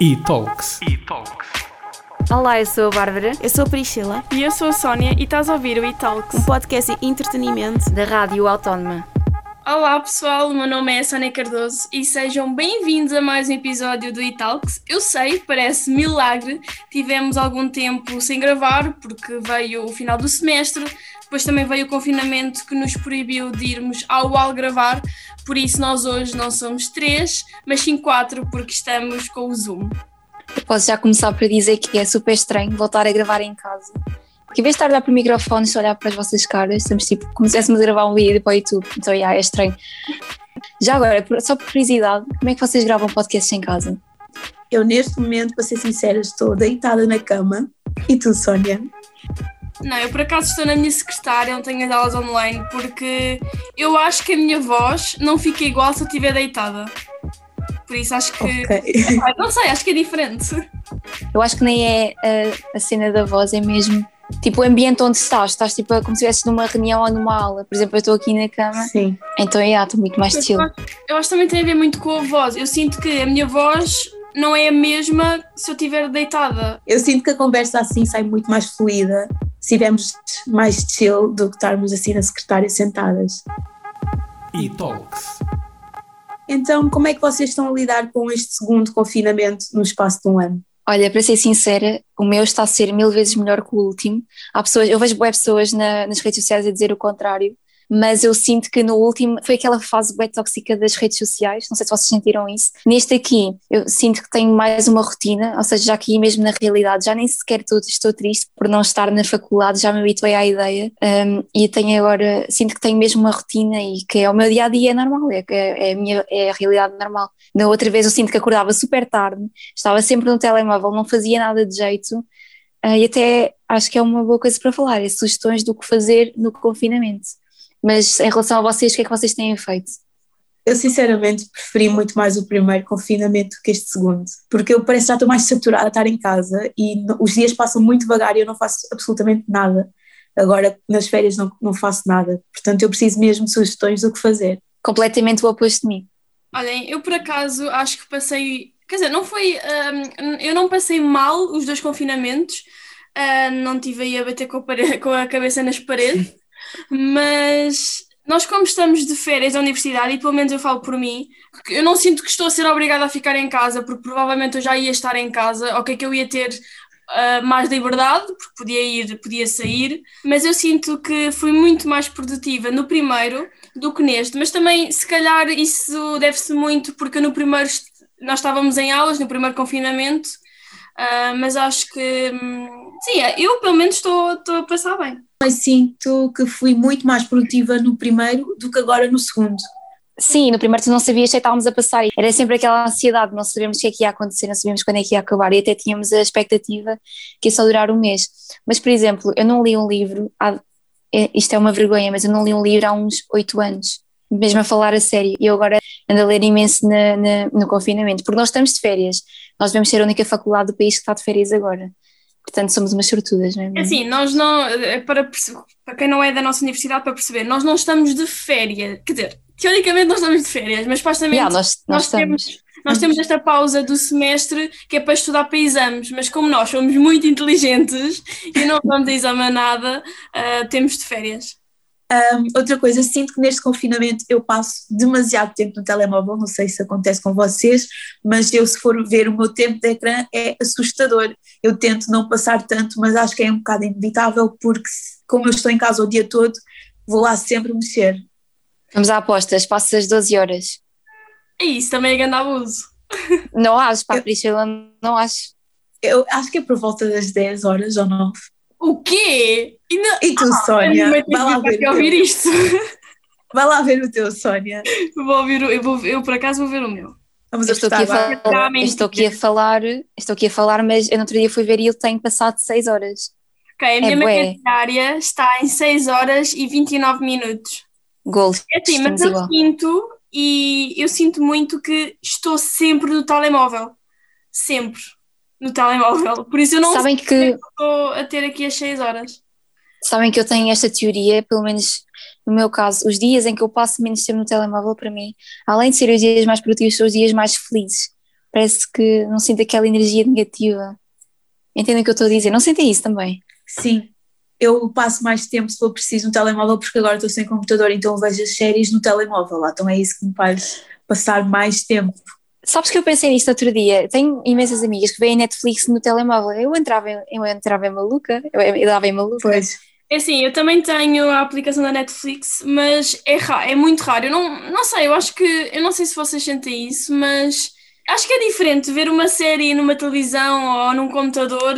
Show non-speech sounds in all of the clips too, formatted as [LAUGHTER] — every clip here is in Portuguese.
E-Talks. Olá, eu sou a Bárbara, Eu sou a Priscila, E eu sou a Sónia e estás a ouvir o E-Talks. um podcast de entretenimento. da Rádio Autónoma. Olá pessoal, o meu nome é Sónia Cardoso e sejam bem-vindos a mais um episódio do E-Talks. Eu sei, parece milagre, tivemos algum tempo sem gravar porque veio o final do semestre, depois também veio o confinamento que nos proibiu de irmos ao UAL gravar, por isso nós hoje não somos três, mas sim quatro porque estamos com o Zoom. Eu posso já começar por dizer que é super estranho voltar a gravar em casa. Porque em vez de estar a olhar para o microfone e só olhar para as vossas caras, estamos tipo como se estivéssemos a gravar um vídeo para o YouTube. Então, yeah, é estranho. Já agora, só por curiosidade, como é que vocês gravam podcasts em casa? Eu, neste momento, para ser sincera, estou deitada na cama. E tu, Sónia? Não, eu por acaso estou na minha secretária, não tenho as aulas online, porque eu acho que a minha voz não fica igual se eu estiver deitada. Por isso acho que. Ok. Ah, Não sei, acho que é diferente. Eu acho que nem é a, a cena da voz, é mesmo tipo o ambiente onde estás. Estás tipo como se estivesse numa reunião ou numa aula. Por exemplo, eu estou aqui na cama, Sim. então yeah, estou muito mais chill. Eu acho, eu acho que também tem a ver muito com a voz. Eu sinto que a minha voz não é a mesma se eu estiver deitada. Eu sinto que a conversa assim sai muito mais fluida se estivermos mais chill do que estarmos assim na secretária sentadas. E-Talks. Então, como é que vocês estão a lidar com este segundo confinamento no espaço de um ano? Olha, para ser sincera, o meu está a ser mil vezes melhor que o último. Há pessoas, eu vejo boas pessoas na- nas redes sociais a dizer o contrário, mas eu sinto que no último foi aquela fase bem tóxica das redes sociais. Não sei se vocês sentiram isso. Neste aqui, eu sinto que tenho mais uma rotina, ou seja, já aqui mesmo na realidade, já nem sequer estou, estou triste por não estar na faculdade, já me habituei à ideia um, e tenho agora, sinto que tenho mesmo uma rotina e que é o meu dia a dia normal, é, é, é a minha é a realidade normal. Na outra vez eu sinto que acordava super tarde, estava sempre no telemóvel, não fazia nada de jeito. ah, e até acho que é uma boa coisa para falar, é sugestões do que fazer no confinamento. Mas em relação a vocês, o que é que vocês têm feito? Eu, sinceramente, preferi muito mais o primeiro confinamento que este segundo, porque eu parece que já estou mais saturada a estar em casa e os dias passam muito devagar e eu não faço absolutamente nada. Agora, nas férias, não, não faço nada. Portanto, eu preciso mesmo de sugestões do que fazer. Completamente o oposto de mim. Olhem, eu por acaso acho que passei. Quer dizer, não foi. hum, eu não passei mal os dois confinamentos, ah, não estive aí a bater com a, pare- [LAUGHS] com a cabeça nas paredes, mas nós, como estamos de férias da universidade, e pelo menos eu falo por mim, eu não sinto que estou a ser obrigada a ficar em casa, porque provavelmente eu já ia estar em casa, ok, que eu ia ter. ah, mais liberdade, porque podia ir, podia sair, mas eu sinto que fui muito mais produtiva no primeiro do que neste, mas também se calhar isso deve-se muito porque no primeiro nós estávamos em aulas, no primeiro confinamento, ah, mas acho que hum, sim, eu pelo menos estou estou a passar bem. Mas sinto que fui muito mais produtiva no primeiro do que agora no segundo. Sim, no primeiro tu não sabias se estávamos a passar. Era sempre aquela ansiedade, não sabíamos o que é que ia acontecer, não sabíamos quando é que ia acabar e até tínhamos a expectativa que ia só durar um mês. Mas, por exemplo, eu não li um livro, há, é- isto é uma vergonha, mas eu não li um livro há uns oito anos, mesmo a falar a sério. E eu agora ando a ler imenso na- na- no confinamento, porque nós estamos de férias. Nós devemos ser a única faculdade do país que está de férias agora. Portanto, somos umas sortudas, não é? Assim, nós não, é para, para quem não é da nossa universidade, para perceber, nós não estamos de férias, quer dizer, teoricamente nós estamos de férias, mas supostamente Yeah, nós, nós, nós temos, nós temos esta pausa do semestre que é para estudar para exames, mas como nós somos muito inteligentes e não vamos a exame nada, ah, temos de férias. Hum, outra coisa, sinto que neste confinamento eu passo demasiado tempo no telemóvel, não sei se acontece com vocês, mas eu se for ver o meu tempo de ecrã é assustador. Eu tento não passar tanto, mas acho que é um bocado inevitável porque como eu estou em casa o dia todo, vou lá sempre mexer. Vamos a apostas, passas 12 horas. É isso, também é grande abuso. Não acho, para Eu- Priscila, não acho. Eu acho que é por volta das 10 horas ou 9. O quê? E não- E tu, Ah, Sónia? Vai lá, ver ouvir teu. isto. [LAUGHS] Vai lá ver o teu, Sónia. vou ouvir, o- eu, vou, eu por acaso vou ver o meu. Vamos Eu estou, aqui a falar, estou aqui a falar, estou aqui a falar, mas eu no outro dia fui ver e ele tem passado 6 horas. Ok, a minha É bué. diária está em 6 horas e 29 minutos. Gols. É assim, mas eu igual. sinto, e eu sinto muito que estou sempre no telemóvel. Sempre no telemóvel. Por isso eu não Sabem que, estou a ter aqui as 6 horas. sabem que eu tenho esta teoria, pelo menos no meu caso, os dias em que eu passo menos tempo no telemóvel, para mim, além de serem os dias mais produtivos, são os dias mais felizes. parece que não sinto aquela energia negativa. Entendem o que eu estou a dizer? Não sentem isso também? Sim, eu passo mais tempo se for preciso no telemóvel, porque agora estou sem computador, então vejo as séries no telemóvel lá, então é isso que me faz passar mais tempo. Sabes que eu pensei nisto outro dia? Tenho imensas amigas que veem Netflix no telemóvel. Eu entrava, em- eu entrava em maluca, eu, eu dava em maluca. Pois. É assim, eu também tenho a aplicação da Netflix, mas é raro, é muito raro. Eu não, não sei, eu acho que, eu não sei se vocês sentem isso, mas acho que é diferente ver uma série numa televisão ou num computador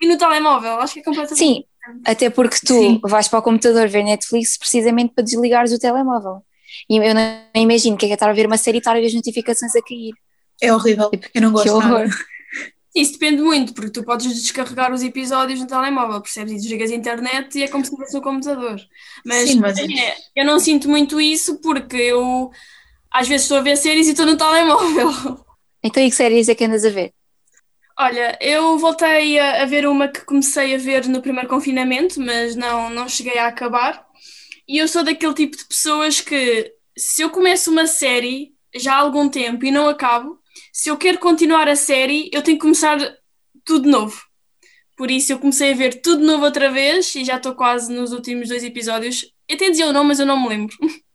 e no telemóvel. Acho que é completamente Sim, até porque tu Sim. vais para o computador ver Netflix precisamente para desligares o telemóvel. E eu não imagino que é que é estar a ver uma série e estar a ver as notificações a cair. É horrível, eu não Que gosto nada. horror. [LAUGHS] Isso depende muito, porque tu podes descarregar os episódios no telemóvel, percebes? E desligas a internet e é como se fosse no computador. Mas, Sim, mas- é, eu não sinto muito isso porque eu às vezes estou a ver séries e estou no telemóvel. [LAUGHS] Então, e que séries é que andas a ver? Olha, eu voltei a, a ver uma que comecei a ver no primeiro confinamento, mas não, não cheguei a acabar. E eu sou daquele tipo de pessoas que, se eu começo uma série já há algum tempo e não acabo, se eu quero continuar a série, eu tenho que começar tudo de novo. Por isso, eu comecei a ver tudo de novo outra vez e já estou quase nos últimos dois episódios. Eu até dizia o nome, mas eu não me lembro. [LAUGHS]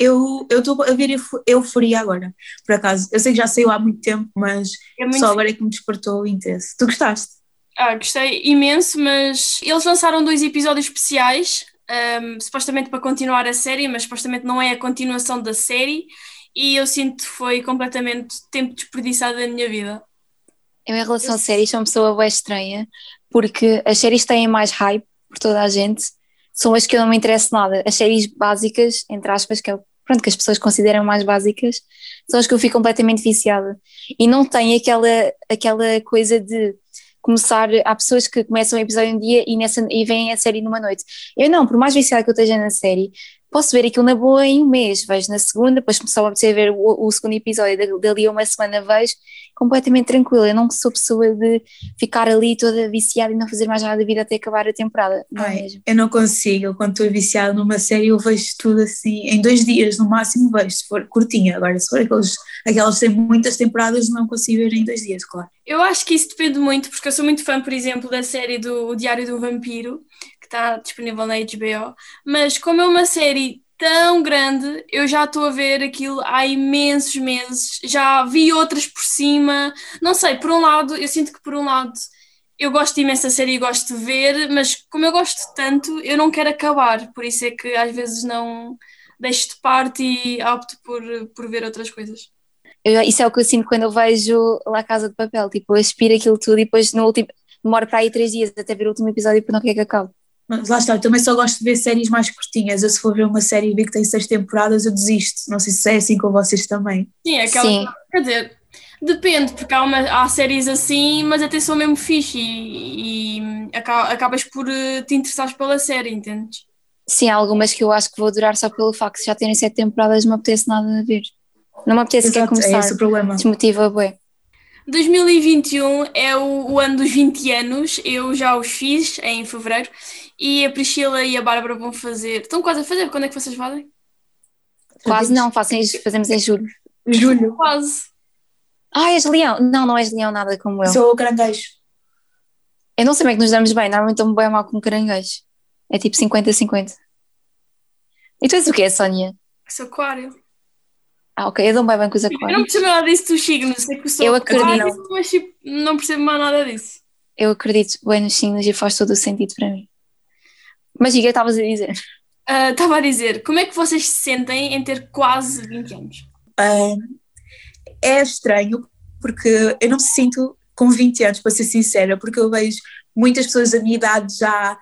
Eu estou a ver Eufo- Euforia agora, por acaso. Eu sei que já saiu há muito tempo, mas É muito só agora é que me despertou o interesse. Tu gostaste? Ah, gostei imenso, mas eles lançaram dois episódios especiais, ahm, supostamente para continuar a série, mas supostamente não é a continuação da série, e eu sinto que foi completamente tempo desperdiçado da minha vida. Eu, em relação a séries, sou uma pessoa bem estranha, porque as séries têm mais hype por toda a gente, são as que eu não me interesso nada. As séries básicas, entre aspas, que, é, pronto, que as pessoas consideram mais básicas, são as que eu fico completamente viciada. E não tem aquela, aquela coisa de começar. Há pessoas que começam o episódio um dia e, nessa, e veem a série numa noite. Eu não, por mais viciada que eu esteja na série, posso ver aquilo na boa em um mês. Vejo na segunda, depois começo a apetecer ver o, o segundo episódio, dali- a uma semana vejo, completamente tranquila. Eu não sou pessoa de ficar ali toda viciada e não fazer mais nada da vida até acabar a temporada. Não é Ai, mesmo? eu não consigo. Quando estou viciada numa série, eu vejo tudo assim. Em dois dias, no máximo, vejo. Se for curtinha. Agora, se for aqueles, aquelas que têm muitas temporadas, não consigo ver em dois dias, claro. Eu acho que isso depende muito, porque eu sou muito fã, por exemplo, da série do O Diário do Vampiro, está disponível na HBO, mas como é uma série tão grande, eu já estou a ver aquilo há imensos meses, já vi outras por cima, não sei, por um lado, eu sinto que por um lado eu gosto imenso da série e gosto de ver, mas como eu gosto tanto, eu não quero acabar, por isso é que às vezes não deixo de parte e opto por, por ver outras coisas. Eu- isso é o que eu sinto quando eu vejo La Casa de Papel. Tipo, eu aspiro aquilo tudo e depois no último. Demora para aí três dias até ver o último episódio porque não quer que acabe. Mas lá está, eu também só gosto de ver séries mais curtinhas. Eu, se for ver uma série e ver que tem seis temporadas, eu desisto. Não sei se é assim com vocês também. Sim, aquela. Sim. Quer dizer, depende, porque há, uma, há séries assim, mas até são mesmo fixe e, e aca- acabas por eh, te interessares pela série, entendes? Sim, há algumas que eu acho que vou durar só pelo facto de já terem sete temporadas não me apetece nada a ver. Não me apetece Exato, é começar. esse o problema. Desmotiva, bué. 2021 é o, o ano dos 20 anos, eu já os fiz em fevereiro e a Priscila e a Bárbara vão fazer. Estão quase a fazer, quando é que vocês fazem? Quase não, façam em- fazemos em julho. Julho. Quase. Ah, és leão? Não, não és leão nada como eu. Sou o caranguejo. Eu não sei como é que nos damos bem, normalmente estou bem mal com caranguejo. É tipo 50-50. E tu és o quê, Sónia? Sou aquário. Ah, ok, eu dou bem bem com os Eu não aquários. percebo nada disso dos signos, sei que sou Eu acredito. aquário, mas tipo, não percebo mais nada disso. Eu acredito bem nos signos e faz todo o sentido para mim. Mas diga, estavas a dizer. Ah, Estava a dizer, como é que vocês se sentem em ter quase 20 anos? Ah, é estranho porque eu não me sinto com 20 anos, para ser sincera, porque eu vejo muitas pessoas da minha idade já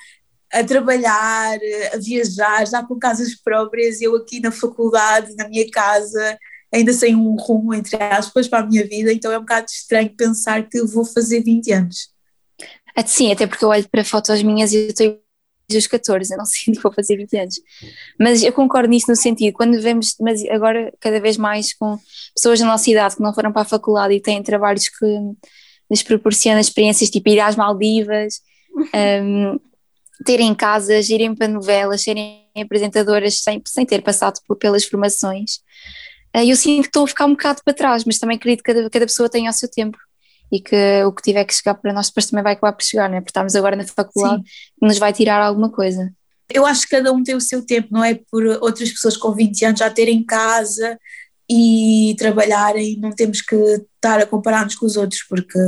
a trabalhar, a viajar, já com casas próprias, eu aqui na faculdade, na minha casa, ainda sem um rumo, entre aspas, para a minha vida, então é um bocado estranho pensar que eu vou fazer 20 anos. Ah, Sim, até porque eu olho para fotos minhas e eu estou os 14, eu não [LAUGHS] sinto que vou fazer 20 anos. Mas eu concordo nisso no sentido, quando vemos, mas agora cada vez mais com pessoas da nossa idade que não foram para a faculdade e têm trabalhos que lhes proporcionam experiências tipo ir às Maldivas, [LAUGHS] um, terem casas, irem para novelas, serem apresentadoras sem, sem ter passado por, pelas formações. Uh, eu sinto que estou a ficar um bocado para trás, mas também acredito que cada, cada pessoa tenha o seu tempo e que o que tiver que chegar para nós depois também vai acabar por chegar, né? porque estamos agora na faculdade e nos vai tirar alguma coisa. Eu acho que cada um tem o seu tempo, não é por outras pessoas com 20 anos já terem casa e trabalharem, não temos que estar a comparar-nos com os outros, porque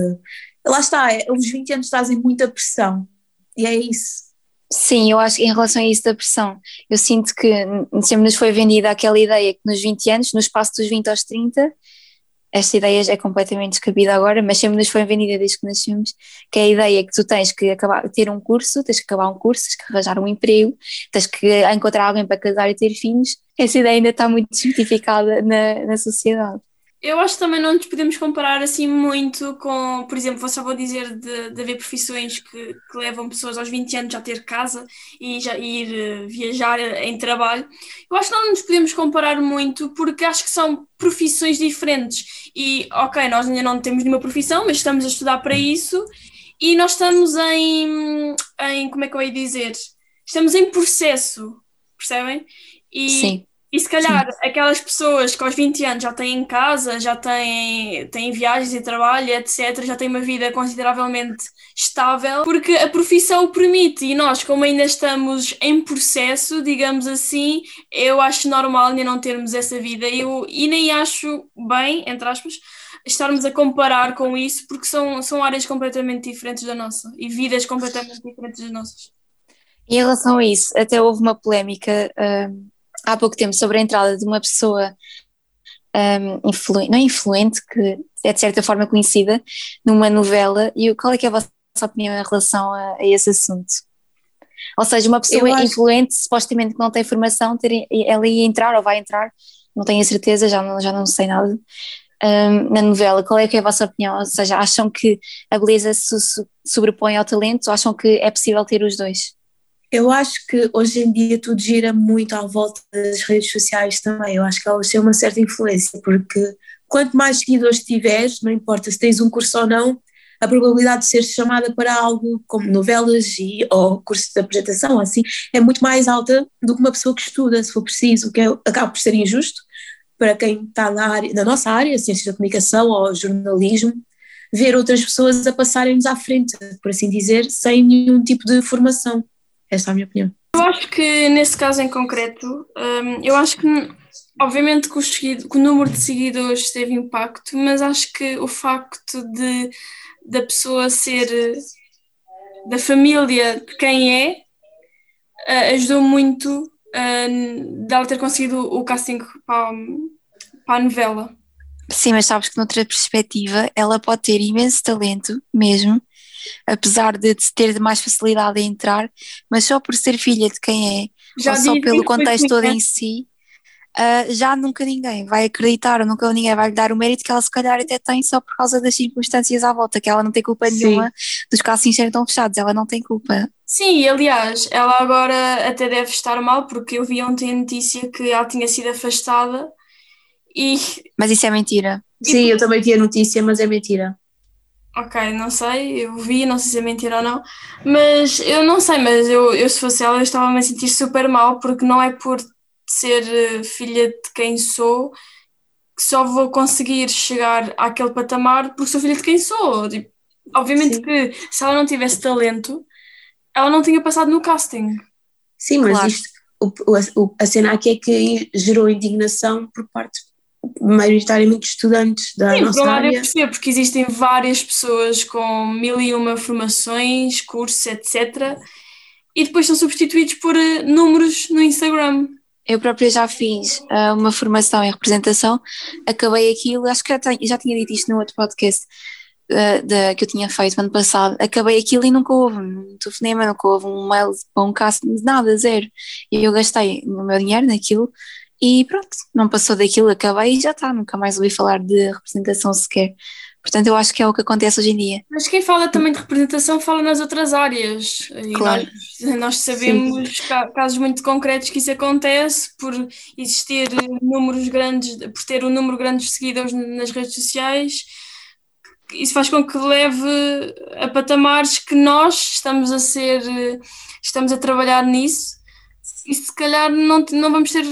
lá está, é, os 20 anos trazem muita pressão e é isso. Sim, eu acho que em relação a isso da pressão, eu sinto que sempre nos foi vendida aquela ideia que nos 20 anos, no espaço dos 20 aos 30, esta ideia é completamente descabida agora, mas sempre nos foi vendida desde que nascemos, que é a ideia que tu tens que acabar, ter um curso, tens que acabar um curso, tens que arranjar um emprego, tens que encontrar alguém para casar e ter filhos. Essa ideia ainda está muito [LAUGHS] justificada na, na sociedade. Eu acho que também não nos podemos comparar assim muito com, por exemplo, você vou dizer de, de haver profissões que, que, levam pessoas aos 20 anos a ter casa e já ir uh, viajar em trabalho. Eu acho que não nos podemos comparar muito porque acho que são profissões diferentes. E, ok, nós ainda não temos nenhuma profissão, mas estamos a estudar para isso e nós estamos em, em como é que eu ia dizer? Estamos em processo, percebem? E, Sim. E se calhar Sim. aquelas pessoas que aos 20 anos já têm casa, já têm, têm viagens e trabalho, etc., já têm uma vida consideravelmente estável, porque a profissão o permite e nós, como ainda estamos em processo, digamos assim, eu acho normal ainda não termos essa vida eu, e nem acho bem, entre aspas, estarmos a comparar com isso, porque são, são áreas completamente diferentes da nossa e vidas completamente diferentes das nossas. Em relação a isso, até houve uma polémica. Uh há pouco tempo sobre a entrada de uma pessoa um, influente, não é influente, que é de certa forma conhecida, numa novela, e qual é que é a vossa opinião em relação a, a esse assunto? Ou seja, uma pessoa acho... influente, supostamente que não tem formação, ter, ela ia entrar ou vai entrar, não tenho a certeza, já não, já não sei nada, um, na novela, qual é que é a vossa opinião? Ou seja, acham que a beleza se sobrepõe ao talento ou acham que é possível ter os dois? Eu acho que hoje em dia tudo gira muito à volta das redes sociais também. Eu acho que elas têm uma certa influência, porque quanto mais seguidores tiveres, não importa se tens um curso ou não, a probabilidade de ser chamada para algo como novelas e, ou cursos de apresentação, assim, é muito mais alta do que uma pessoa que estuda, se for preciso, que é, acaba por ser injusto para quem está na, área, na nossa área, ciências da comunicação ou jornalismo, ver outras pessoas a passarem-nos à frente, por assim dizer, sem nenhum tipo de formação. Esta é a minha opinião. Eu acho que nesse caso em concreto, um, eu acho que obviamente que o, seguido, que o, número de seguidores teve impacto, mas acho que o facto de da pessoa ser da família de quem é uh, ajudou muito uh, dela ter conseguido o casting para, para a novela. Sim, mas sabes que noutra perspectiva ela pode ter imenso talento mesmo, apesar de ter mais facilidade em entrar, mas só por ser filha de quem é, já ou só pelo contexto todo em si, uh, já nunca ninguém vai acreditar, ou nunca ninguém vai lhe dar o mérito que ela se calhar até tem só por causa das circunstâncias à volta, que ela não tem culpa Sim. nenhuma dos castings serem tão fechados, ela não tem culpa. Sim, aliás, ela agora até deve estar mal, porque eu vi ontem a notícia que ela tinha sido afastada e... Mas isso é mentira. Sim, eu também tinha notícia, mas é mentira. Ok, não sei, eu vi, não sei se é mentira ou não, mas eu não sei, mas eu, eu se fosse ela eu estava-me a sentir super mal porque não é por ser eh, filha de quem sou que só vou conseguir chegar àquele patamar porque sou filha de quem sou. Tipo, obviamente Sim. que se ela não tivesse talento, ela não tinha passado no casting. Sim, mas claro. isto, o, o, a cena aqui é que gerou indignação por parte maioritariamente estudantes da Sim, nossa área. Perceber, porque existem várias pessoas com mil e uma formações, cursos, etc. E depois são substituídos por uh, números no Instagram. Eu própria já fiz uh, uma formação em representação, acabei aquilo, acho que já, tenho, já tinha dito isto no outro podcast uh, de, que eu tinha feito ano passado, acabei aquilo e nunca houve um telefonema, nunca houve um mail para um caso, nada, zero. E eu gastei o meu dinheiro naquilo e pronto, não passou daquilo, acabei e já está, nunca mais ouvi falar de representação sequer. Portanto, eu acho que é o que acontece hoje em dia. Mas quem fala também de representação fala nas outras áreas. Claro. Nós, nós, sabemos casos muito concretos que isso acontece por existir números grandes, por ter um número grande de seguidores nas redes sociais. Isso faz com que leve a patamares que nós estamos a ser, estamos a trabalhar nisso e se calhar não, não vamos ter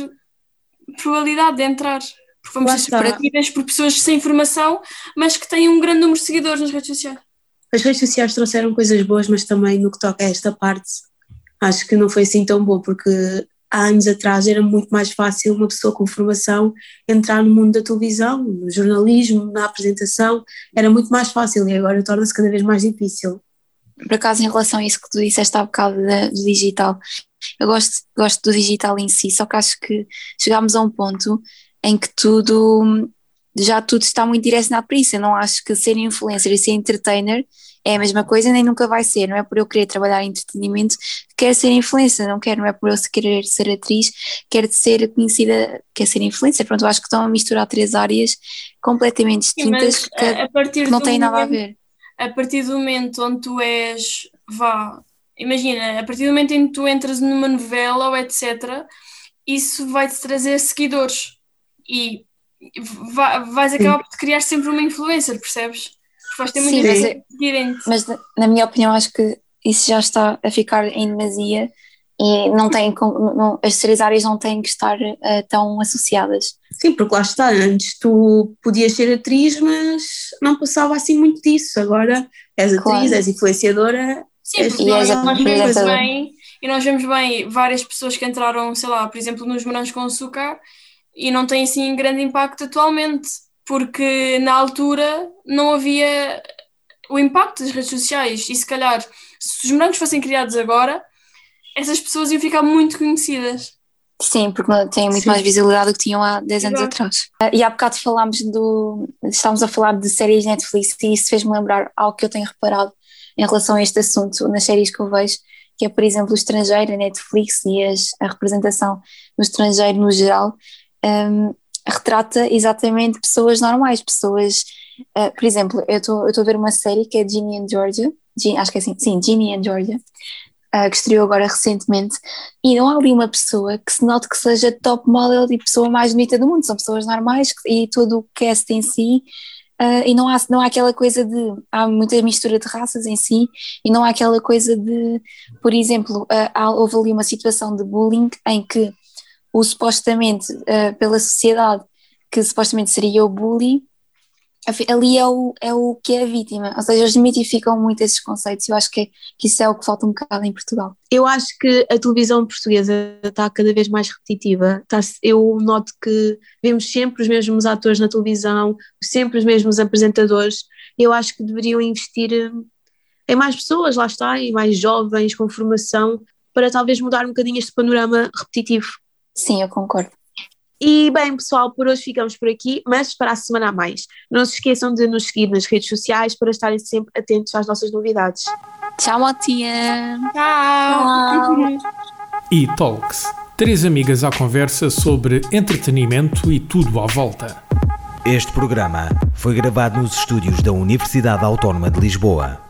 probabilidade de entrar. Porque vamos Lá ser por pessoas sem formação, mas que têm um grande número de seguidores nas redes sociais. As redes sociais trouxeram coisas boas, mas também no que toca a esta parte, acho que não foi assim tão bom, porque há anos atrás era muito mais fácil uma pessoa com formação entrar no mundo da televisão, no jornalismo, na apresentação, era muito mais fácil e agora torna-se cada vez mais difícil. Por acaso, em relação a isso que tu disseste há bocado do digital, eu gosto, gosto do digital em si, só que acho que chegámos a um ponto em que tudo, já tudo está muito direcionado para isso. Eu não acho que ser influencer e ser entertainer é a mesma coisa, nem nunca vai ser. Não é por eu querer trabalhar em entretenimento que quero ser influencer, não quero, não é por eu querer ser atriz, quero ser conhecida, quer ser influencer. Pronto, eu acho que estão a misturar três áreas completamente Sim, distintas que a partir que não têm nada a momento- ver. a partir do momento onde tu és, vá, imagina, a partir do momento em que tu entras numa novela ou etc., isso vai-te trazer seguidores e va- vais acabar por te criar sempre uma influencer, percebes? Porque vais ter Sim, muita mas gente. Mas na- minha opinião acho que isso já está a ficar em demasia e não tem, não- as três áreas não têm que estar eh, tão associadas. Sim, porque lá está, antes tu podias ser atriz, mas não passava assim muito disso, agora és atriz, Claro. és influenciadora, Sim, porque E nós, nós vemos apresentadora. bem, e nós vemos bem várias pessoas que entraram, sei lá, por exemplo, nos morangos com açúcar e não têm assim grande impacto atualmente, porque na altura não havia o impacto das redes sociais e se calhar se os morangos fossem criados agora, essas pessoas iam ficar muito conhecidas. Sim, porque têm muito Sim. mais visibilidade do que tinham há 10 anos atrás. E há bocado falámos do. Estávamos a falar de séries Netflix e isso fez-me lembrar algo que eu tenho reparado em relação a este assunto nas séries que eu vejo, que é, por exemplo, o estrangeiro, a Netflix e as- a representação no estrangeiro no geral, hum, retrata exatamente pessoas normais, pessoas. eh, por exemplo, eu estou a ver uma série que é Ginny and Georgia, Gin- acho que é assim, sim, Ginny and Georgia, ah, que estreou agora recentemente, e não há ali uma pessoa que se note que seja top model e pessoa mais bonita do mundo, são pessoas normais e todo o cast em si, ah, e não há, não há aquela coisa de, há muita mistura de raças em si, e não há aquela coisa de, por exemplo, ah, há- houve ali uma situação de bullying em que o supostamente, ah, pela sociedade, que supostamente seria o bully, afi- ali é o, é o que é a vítima, ou seja, eles desmitificam muito esses conceitos, e eu acho que, é- que isso é o que falta um bocado em Portugal. Eu acho que a televisão portuguesa está cada vez mais repetitiva. Está- eu noto que vemos sempre os mesmos atores na televisão, sempre os mesmos apresentadores. Eu acho que deveriam investir eh, em mais pessoas, lá está, em mais jovens com formação, para talvez mudar um bocadinho este panorama repetitivo. Sim, eu concordo. E bem, pessoal, por hoje ficamos por aqui, mas para a semana a mais. Não se esqueçam de nos seguir nas redes sociais para estarem sempre atentos às nossas novidades. Tchau, Matia! Tchau! E Talks. Três amigas à conversa sobre entretenimento e tudo à volta. Este programa foi gravado nos estúdios da Universidade Autónoma de Lisboa.